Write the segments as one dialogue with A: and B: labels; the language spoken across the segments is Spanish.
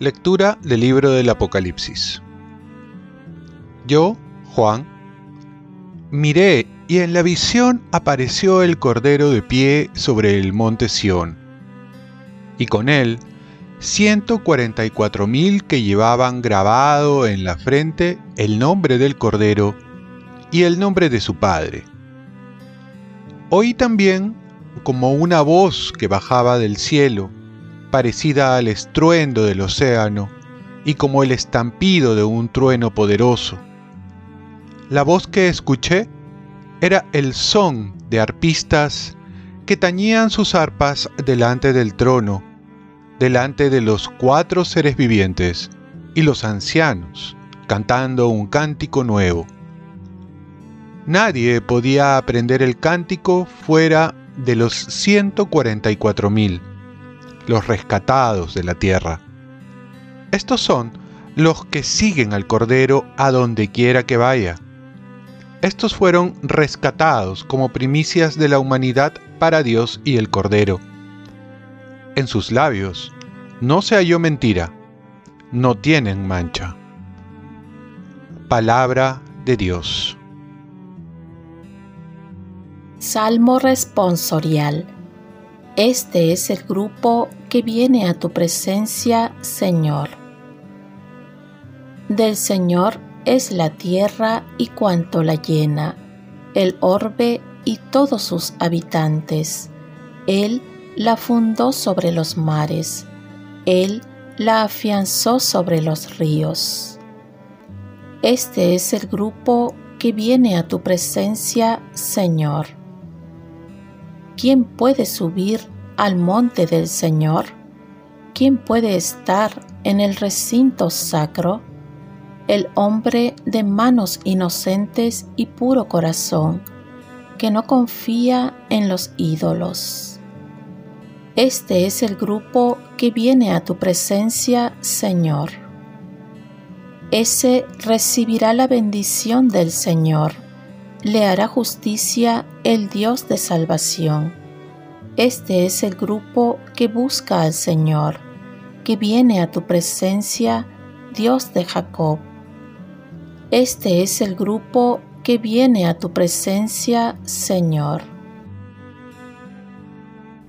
A: Lectura del libro del Apocalipsis. Yo, Juan, miré y en la visión apareció el Cordero de pie sobre el monte Sión, y con él 144.000 que llevaban grabado en la frente el nombre del Cordero y el nombre de su Padre. Oí también como una voz que bajaba del cielo, parecida al estruendo del océano y como el estampido de un trueno poderoso. La voz que escuché era el son de arpistas que tañían sus arpas delante del trono, delante de los cuatro seres vivientes y los ancianos, cantando un cántico nuevo. Nadie podía aprender el cántico fuera de los 144.000 los rescatados de la tierra. Estos son los que siguen al Cordero a donde quiera que vaya. Estos fueron rescatados como primicias de la humanidad para Dios y el Cordero. En sus labios no se halló mentira, no tienen mancha. Palabra de Dios.
B: Salmo responsorial este es el grupo que viene a tu presencia, Señor. Del Señor es la tierra y cuanto la llena, el orbe y todos sus habitantes. Él la fundó sobre los mares, Él la afianzó sobre los ríos. Este es el grupo que viene a tu presencia, Señor. ¿Quién puede subir al monte del Señor? ¿Quién puede estar en el recinto sacro? El hombre de manos inocentes y puro corazón, que no confía en los ídolos. Este es el grupo que viene a tu presencia, Señor. Ese recibirá la bendición del Señor le hará justicia el Dios de salvación. Este es el grupo que busca al Señor, que viene a tu presencia, Dios de Jacob. Este es el grupo que viene a tu presencia, Señor.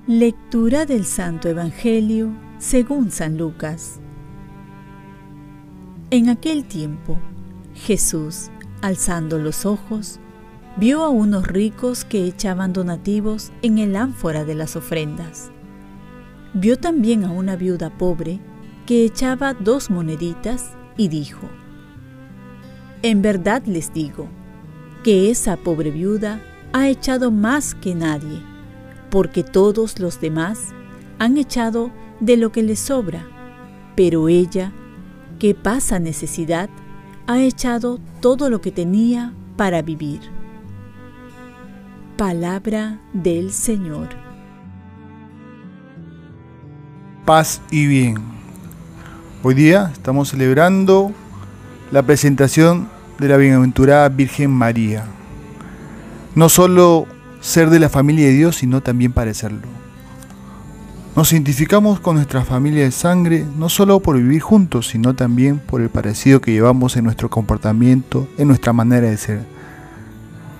C: Lectura del Santo Evangelio según San Lucas. En aquel tiempo, Jesús, alzando los ojos, vio a unos ricos que echaban donativos en el ánfora de las ofrendas. Vio también a una viuda pobre que echaba dos moneditas y dijo, En verdad les digo, que esa pobre viuda ha echado más que nadie, porque todos los demás han echado de lo que les sobra, pero ella, que pasa necesidad, ha echado todo lo que tenía para vivir. Palabra del Señor.
D: Paz y bien. Hoy día estamos celebrando la presentación de la bienaventurada Virgen María. No solo ser de la familia de Dios, sino también parecerlo. Nos identificamos con nuestra familia de sangre no solo por vivir juntos, sino también por el parecido que llevamos en nuestro comportamiento, en nuestra manera de ser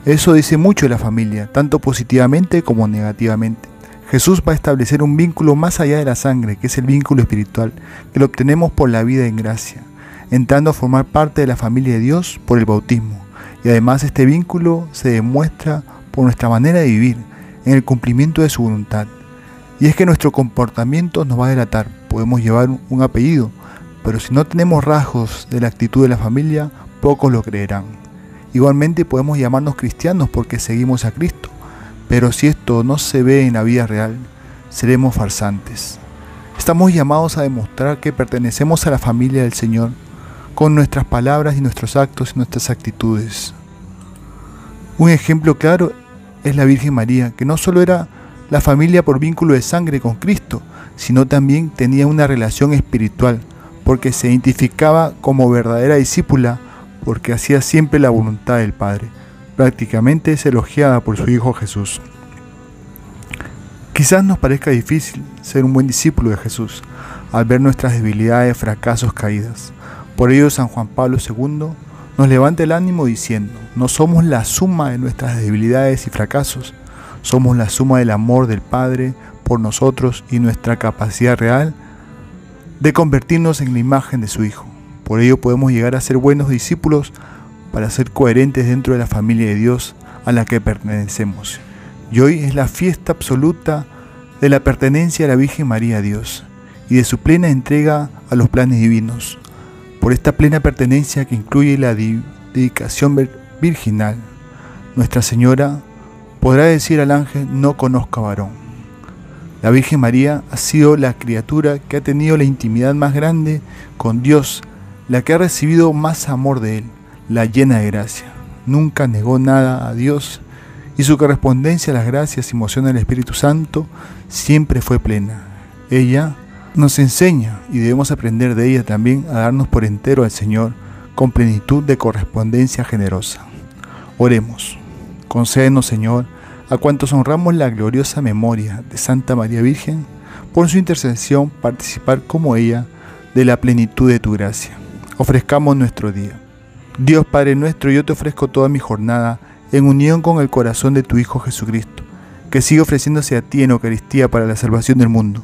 D: eso dice mucho de la familia, tanto positivamente como negativamente. Jesús va a establecer un vínculo más allá de la sangre, que es el vínculo espiritual, que lo obtenemos por la vida en gracia, entrando a formar parte de la familia de Dios por el bautismo. Y además este vínculo se demuestra por nuestra manera de vivir, en el cumplimiento de su voluntad. Y es que nuestro comportamiento nos va a delatar. Podemos llevar un apellido, pero si no tenemos rasgos de la actitud de la familia, pocos lo creerán. Igualmente podemos llamarnos cristianos porque seguimos a Cristo, pero si esto no se ve en la vida real, seremos farsantes. Estamos llamados a demostrar que pertenecemos a la familia del Señor con nuestras palabras y nuestros actos y nuestras actitudes. Un ejemplo claro es la Virgen María, que no solo era la familia por vínculo de sangre con Cristo, sino también tenía una relación espiritual, porque se identificaba como verdadera discípula porque hacía siempre la voluntad del Padre. Prácticamente es elogiada por su Hijo Jesús. Quizás nos parezca difícil ser un buen discípulo de Jesús al ver nuestras debilidades, fracasos, caídas. Por ello San Juan Pablo II nos levanta el ánimo diciendo, no somos la suma de nuestras debilidades y fracasos, somos la suma del amor del Padre por nosotros y nuestra capacidad real de convertirnos en la imagen de su Hijo. Por ello podemos llegar a ser buenos discípulos para ser coherentes dentro de la familia de Dios a la que pertenecemos. Y hoy es la fiesta absoluta de la pertenencia a la Virgen María a Dios y de su plena entrega a los planes divinos. Por esta plena pertenencia que incluye la dedicación virginal, Nuestra Señora podrá decir al ángel, no conozca varón. La Virgen María ha sido la criatura que ha tenido la intimidad más grande con Dios, la que ha recibido más amor de Él, la llena de gracia. Nunca negó nada a Dios y su correspondencia a las gracias y emoción del Espíritu Santo siempre fue plena. Ella nos enseña y debemos aprender de ella también a darnos por entero al Señor con plenitud de correspondencia generosa. Oremos. Concédenos, Señor, a cuantos honramos la gloriosa memoria de Santa María Virgen, por su intercesión participar como ella de la plenitud de tu gracia. Ofrezcamos nuestro día. Dios Padre nuestro, yo te ofrezco toda mi jornada en unión con el corazón de tu Hijo Jesucristo, que sigue ofreciéndose a ti en Eucaristía para la salvación del mundo.